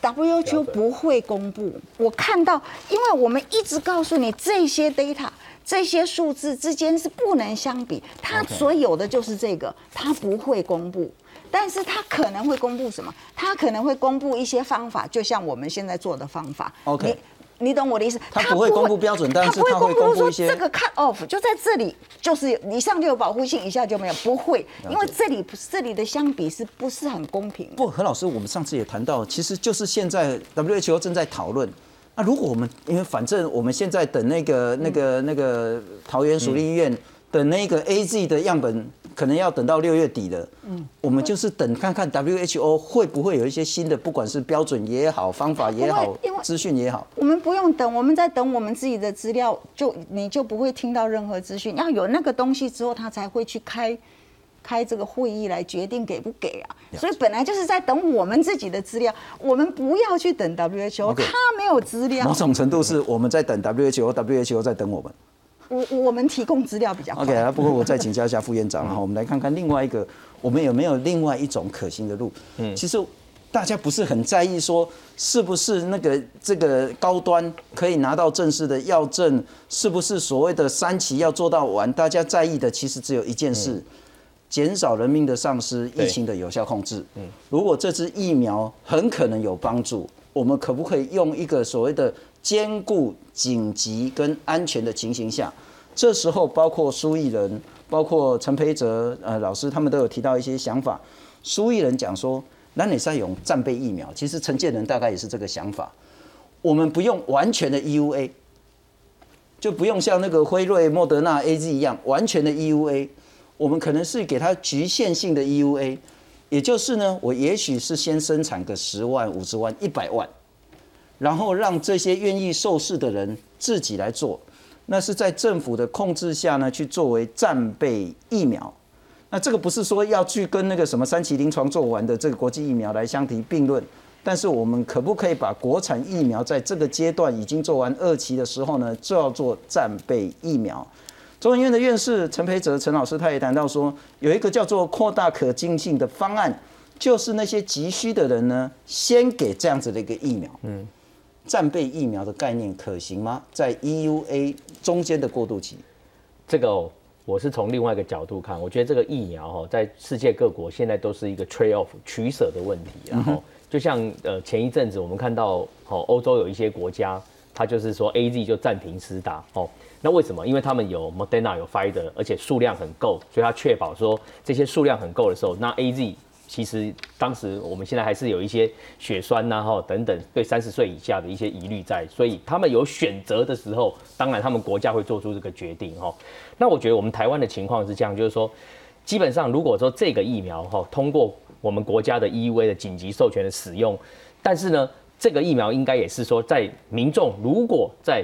，WHO 不会公布。我看到，因为我们一直告诉你这些 data、这些数字之间是不能相比，它所有的就是这个，它不会公布。但是他可能会公布什么？他可能会公布一些方法，就像我们现在做的方法。OK，你你懂我的意思？他不会公布标准，但是他会公布一些。这个 cut off 就在这里，就是一上就有保护性，一下就没有，不会，因为这里这里的相比是不是很公平？不，何老师，我们上次也谈到，其实就是现在 WHO 正在讨论。那如果我们因为反正我们现在等那个那个那个桃园属立医院等那个 AZ 的样本。可能要等到六月底了，嗯，我们就是等看看 WHO 会不会有一些新的，不管是标准也好，方法也好，资讯也好。我们不用等，我们在等我们自己的资料，就你就不会听到任何资讯。要有那个东西之后，他才会去开开这个会议来决定给不给啊。所以本来就是在等我们自己的资料，我们不要去等 WHO，他没有资料。某种程度是我们在等 WHO，WHO 在等我们。我我们提供资料比较 OK 啊，不过我再请教一下副院长然后，我们来看看另外一个，我们有没有另外一种可行的路？嗯，其实大家不是很在意说是不是那个这个高端可以拿到正式的药证，是不是所谓的三期要做到完？大家在意的其实只有一件事：减少人民的丧失，疫情的有效控制。嗯，如果这支疫苗很可能有帮助，我们可不可以用一个所谓的？兼顾紧急跟安全的情形下，这时候包括苏益仁、包括陈培哲呃老师，他们都有提到一些想法。苏益仁讲说，那你在用战备疫苗，其实陈建仁大概也是这个想法。我们不用完全的 EUA，就不用像那个辉瑞、莫德纳、AZ 一样完全的 EUA，我们可能是给它局限性的 EUA，也就是呢，我也许是先生产个十万、五十万、一百万。然后让这些愿意受试的人自己来做，那是在政府的控制下呢，去作为战备疫苗。那这个不是说要去跟那个什么三期临床做完的这个国际疫苗来相提并论，但是我们可不可以把国产疫苗在这个阶段已经做完二期的时候呢，就要做战备疫苗？中研院的院士陈培哲陈老师他也谈到说，有一个叫做扩大可进性的方案，就是那些急需的人呢，先给这样子的一个疫苗。嗯，战备疫苗的概念可行吗？在 EUA 中间的过渡期，这个。我是从另外一个角度看，我觉得这个疫苗哈，在世界各国现在都是一个 trade off 取舍的问题。然后，就像呃前一阵子我们看到，哦欧洲有一些国家，它就是说 A Z 就暂停施打。哦，那为什么？因为他们有 Moderna 有 Pfizer，而且数量很够，所以它确保说这些数量很够的时候，那 A Z。其实当时我们现在还是有一些血栓呐哈等等对三十岁以下的一些疑虑在，所以他们有选择的时候，当然他们国家会做出这个决定哈。那我觉得我们台湾的情况是这样，就是说，基本上如果说这个疫苗哈通过我们国家的 EUV 的紧急授权的使用，但是呢，这个疫苗应该也是说在民众如果在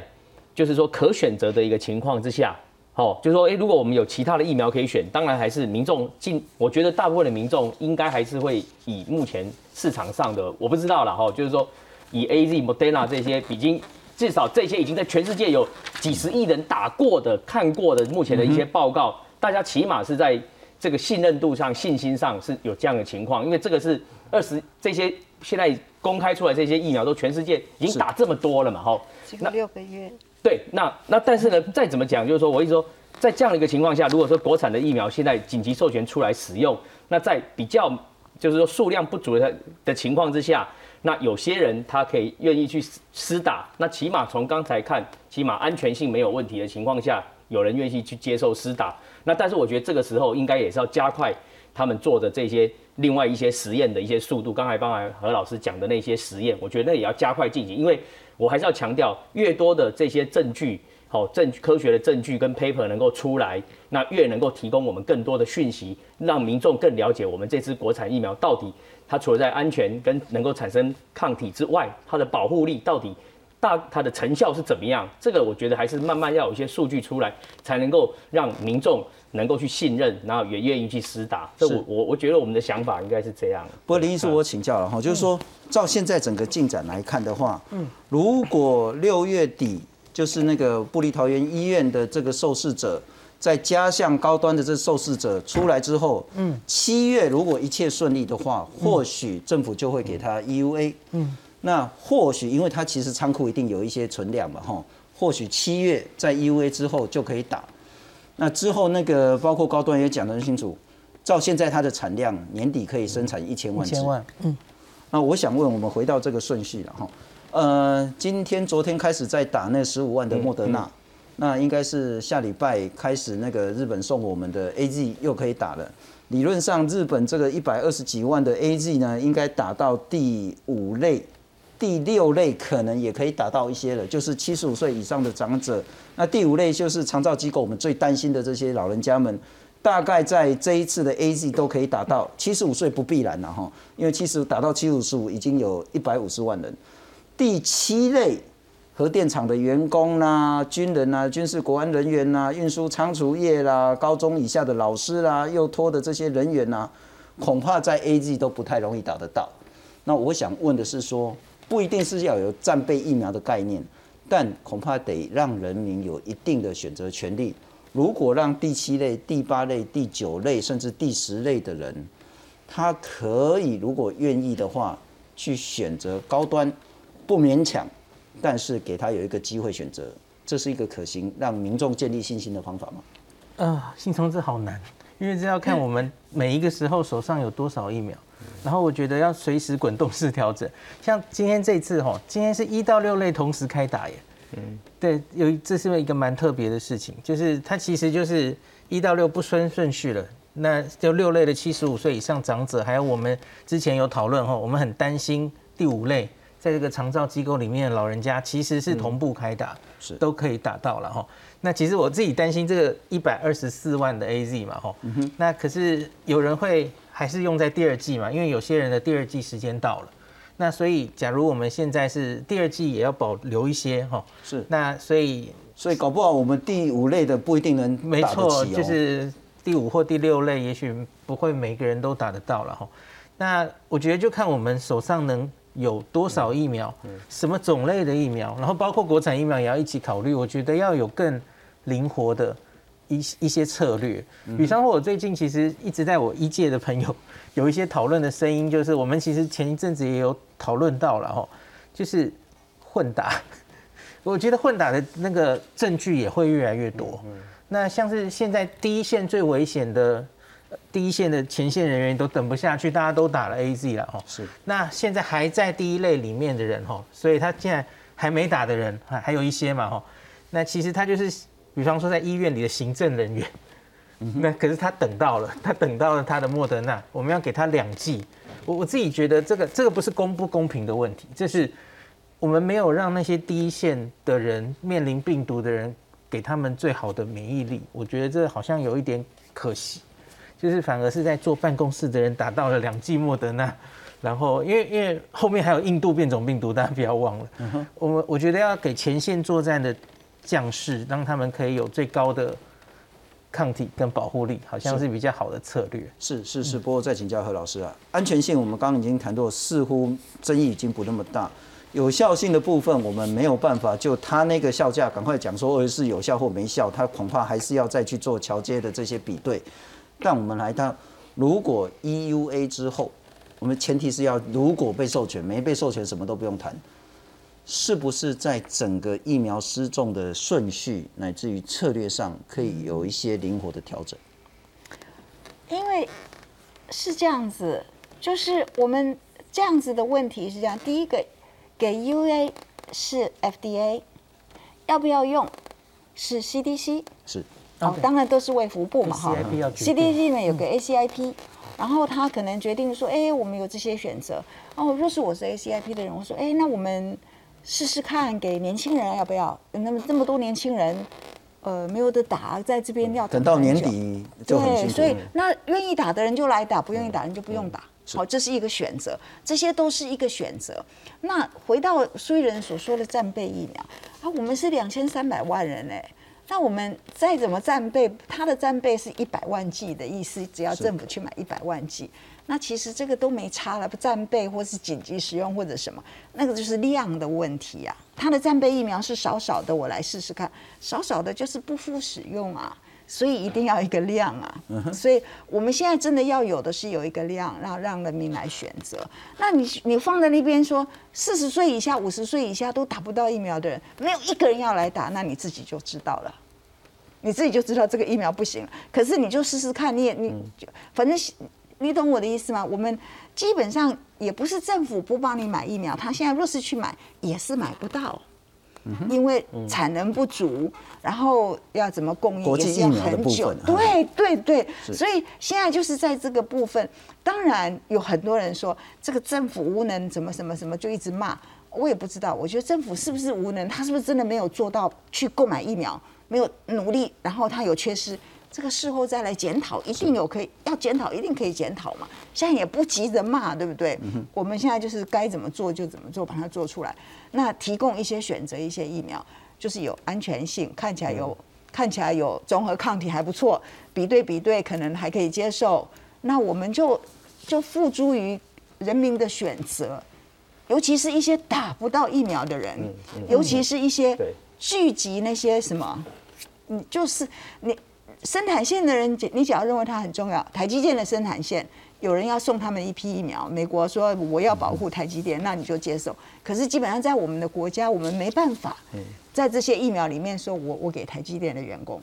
就是说可选择的一个情况之下。哦，就是说，哎，如果我们有其他的疫苗可以选，当然还是民众进。我觉得大部分的民众应该还是会以目前市场上的，我不知道了哈，就是说以 A Z、Moderna 这些已经至少这些已经在全世界有几十亿人打过的、看过的目前的一些报告，大家起码是在这个信任度上、信心上是有这样的情况，因为这个是二十这些现在公开出来这些疫苗都全世界已经打这么多了嘛，哈，那六个月。对，那那但是呢，再怎么讲，就是说我一直说，在这样的一个情况下，如果说国产的疫苗现在紧急授权出来使用，那在比较就是说数量不足的的情况之下，那有些人他可以愿意去施打，那起码从刚才看，起码安全性没有问题的情况下，有人愿意去接受施打。那但是我觉得这个时候应该也是要加快他们做的这些另外一些实验的一些速度。刚才刚才何老师讲的那些实验，我觉得也要加快进行，因为。我还是要强调，越多的这些证据，好证科学的证据跟 paper 能够出来，那越能够提供我们更多的讯息，让民众更了解我们这支国产疫苗到底它除了在安全跟能够产生抗体之外，它的保护力到底大它的成效是怎么样？这个我觉得还是慢慢要有一些数据出来，才能够让民众。能够去信任，然后也愿意去施打，这我我我觉得我们的想法应该是这样。不过林医师，我请教了哈，就是说照现在整个进展来看的话，嗯，如果六月底就是那个布利桃园医院的这个受试者，在加上高端的这受试者出来之后，嗯，七月如果一切顺利的话，或许政府就会给他 EUA，嗯，那或许因为他其实仓库一定有一些存量嘛，哈，或许七月在 EUA 之后就可以打。那之后，那个包括高端也讲得很清楚，照现在它的产量，年底可以生产一千万。一千万，嗯。那我想问，我们回到这个顺序了哈。呃，今天、昨天开始在打那十五万的莫德纳，那应该是下礼拜开始那个日本送我们的 A Z 又可以打了。理论上，日本这个一百二十几万的 A Z 呢，应该打到第五类。第六类可能也可以打到一些了，就是七十五岁以上的长者。那第五类就是长照机构，我们最担心的这些老人家们，大概在这一次的 A Z 都可以打到。七十五岁不必然了哈，因为七十打到七十五已经有一百五十万人。第七类核电厂的员工啦、军人啦、军事国安人员啦、运输仓储业啦、高中以下的老师啦、幼托的这些人员呐，恐怕在 A Z 都不太容易打得到。那我想问的是说。不一定是要有战备疫苗的概念，但恐怕得让人民有一定的选择权利。如果让第七类、第八类、第九类，甚至第十类的人，他可以如果愿意的话，去选择高端，不勉强，但是给他有一个机会选择，这是一个可行让民众建立信心的方法吗？啊，信从这好难，因为这要看我们每一个时候手上有多少疫苗。然后我觉得要随时滚动式调整，像今天这次哈，今天是一到六类同时开打耶。嗯，对，有这是一个蛮特别的事情，就是它其实就是一到六不分顺序了，那就六类的七十五岁以上长者，还有我们之前有讨论哈，我们很担心第五类，在这个长照机构里面的老人家其实是同步开打，是都可以打到了哈。那其实我自己担心这个一百二十四万的 AZ 嘛哈，那可是有人会。还是用在第二季嘛，因为有些人的第二季时间到了，那所以，假如我们现在是第二季也要保留一些哈，是。那所以，所以搞不好我们第五类的不一定能没错，就是第五或第六类，也许不会每个人都打得到了哈。那我觉得就看我们手上能有多少疫苗，什么种类的疫苗，然后包括国产疫苗也要一起考虑。我觉得要有更灵活的一一些策略。比方说，我最近其实一直在我一届的朋友。有一些讨论的声音，就是我们其实前一阵子也有讨论到了哈，就是混打。我觉得混打的那个证据也会越来越多。那像是现在第一线最危险的，第一线的前线人员都等不下去，大家都打了 A Z 了哈。是。那现在还在第一类里面的人哈，所以他现在还没打的人还还有一些嘛哈。那其实他就是，比方说在医院里的行政人员。那可是他等到了，他等到了他的莫德纳，我们要给他两剂。我我自己觉得这个这个不是公不公平的问题，这是我们没有让那些第一线的人面临病毒的人给他们最好的免疫力。我觉得这好像有一点可惜，就是反而是在坐办公室的人打到了两剂莫德纳，然后因为因为后面还有印度变种病毒，大家不要忘了。我们我觉得要给前线作战的将士，让他们可以有最高的。抗体跟保护力好像是比较好的策略。是是是，不过再请教何老师啊，安全性我们刚刚已经谈到，似乎争议已经不那么大。有效性的部分，我们没有办法就他那个效价赶快讲说是有效或没效，他恐怕还是要再去做桥接的这些比对。但我们来到，如果 EUA 之后，我们前提是要如果被授权，没被授权什么都不用谈。是不是在整个疫苗施种的顺序乃至于策略上，可以有一些灵活的调整？因为是这样子，就是我们这样子的问题是这样：第一个，给 UA 是 FDA，要不要用是 CDC，是哦，当然都是卫福部嘛哈。CDC 呢有个 ACIP，然后他可能决定说，哎，我们有这些选择。哦，若是我是 ACIP 的人，我说，哎，那我们。试试看，给年轻人要不要？那么这么多年轻人，呃，没有得打，在这边要等到年底就对，所以那愿意打的人就来打，不愿意打人就不用打。好，这是一个选择，这些都是一个选择。那回到苏人所说的战备疫苗啊，我们是两千三百万人哎，那我们再怎么战备，它的战备是一百万剂的意思，只要政府去买一百万剂。那其实这个都没差了，不战备或是紧急使用或者什么，那个就是量的问题啊。它的战备疫苗是少少的，我来试试看，少少的就是不敷使用啊，所以一定要一个量啊。所以我们现在真的要有的是有一个量，然后让人民来选择。那你你放在那边说，四十岁以下、五十岁以下都打不到疫苗的人，没有一个人要来打，那你自己就知道了，你自己就知道这个疫苗不行。可是你就试试看，你也你就反正。你懂我的意思吗？我们基本上也不是政府不帮你买疫苗，他现在若是去买也是买不到，因为产能不足，然后要怎么供应也是要很久。对对对，所以现在就是在这个部分，当然有很多人说这个政府无能，怎么什么什么就一直骂，我也不知道。我觉得政府是不是无能？他是不是真的没有做到去购买疫苗，没有努力，然后他有缺失？这个事后再来检讨，一定有可以要检讨，一定可以检讨嘛。现在也不急着骂，对不对？我们现在就是该怎么做就怎么做，把它做出来。那提供一些选择，一些疫苗，就是有安全性，看起来有看起来有综合抗体还不错，比对比对可能还可以接受。那我们就就付诸于人民的选择，尤其是一些打不到疫苗的人，尤其是一些聚集那些什么，嗯，就是你。生产线的人，你只要认为它很重要，台积电的生产线有人要送他们一批疫苗，美国说我要保护台积电，那你就接受。可是基本上在我们的国家，我们没办法在这些疫苗里面说我我给台积电的员工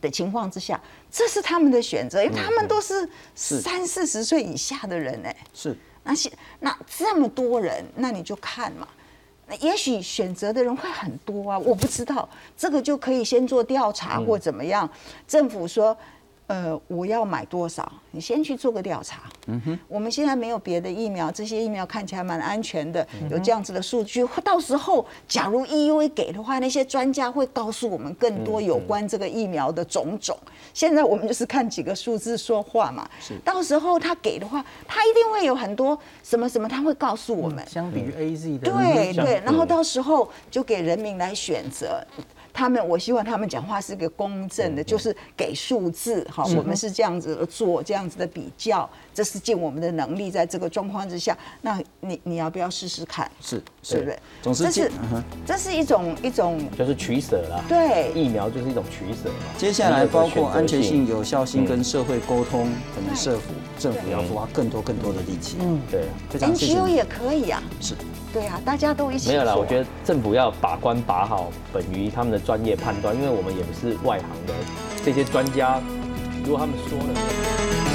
的情况之下，这是他们的选择，因为他们都是三四十岁以下的人哎，是那些那这么多人，那你就看嘛。也许选择的人会很多啊，我不知道，这个就可以先做调查或怎么样。政府说，呃，我要买多少？你先去做个调查。嗯哼，我们现在没有别的疫苗，这些疫苗看起来蛮安全的，有这样子的数据。到时候假如 EUA 给的话，那些专家会告诉我们更多有关这个疫苗的种种。现在我们就是看几个数字说话嘛。是，到时候他给的话，他一定会有很多什么什么，他会告诉我们。相比于 AZ 的，对对，然后到时候就给人民来选择。他们，我希望他们讲话是个公正的，就是给数字哈，我们是这样子做这样子的比较，这是尽我们的能力，在这个状况之下，那你你要不要试试看？是，是不是？总是这是这是一种一种，就是取舍啦。对，疫苗就是一种取舍嘛。接下来包括安全性、有效性跟社会沟通，可能社府政府要花更多更多的力气。嗯，对，非常谢谢。也可以啊。是。对啊，大家都一起。没有啦，我觉得政府要把关把好，本于他们的专业判断，因为我们也不是外行的，这些专家，如果他们说了。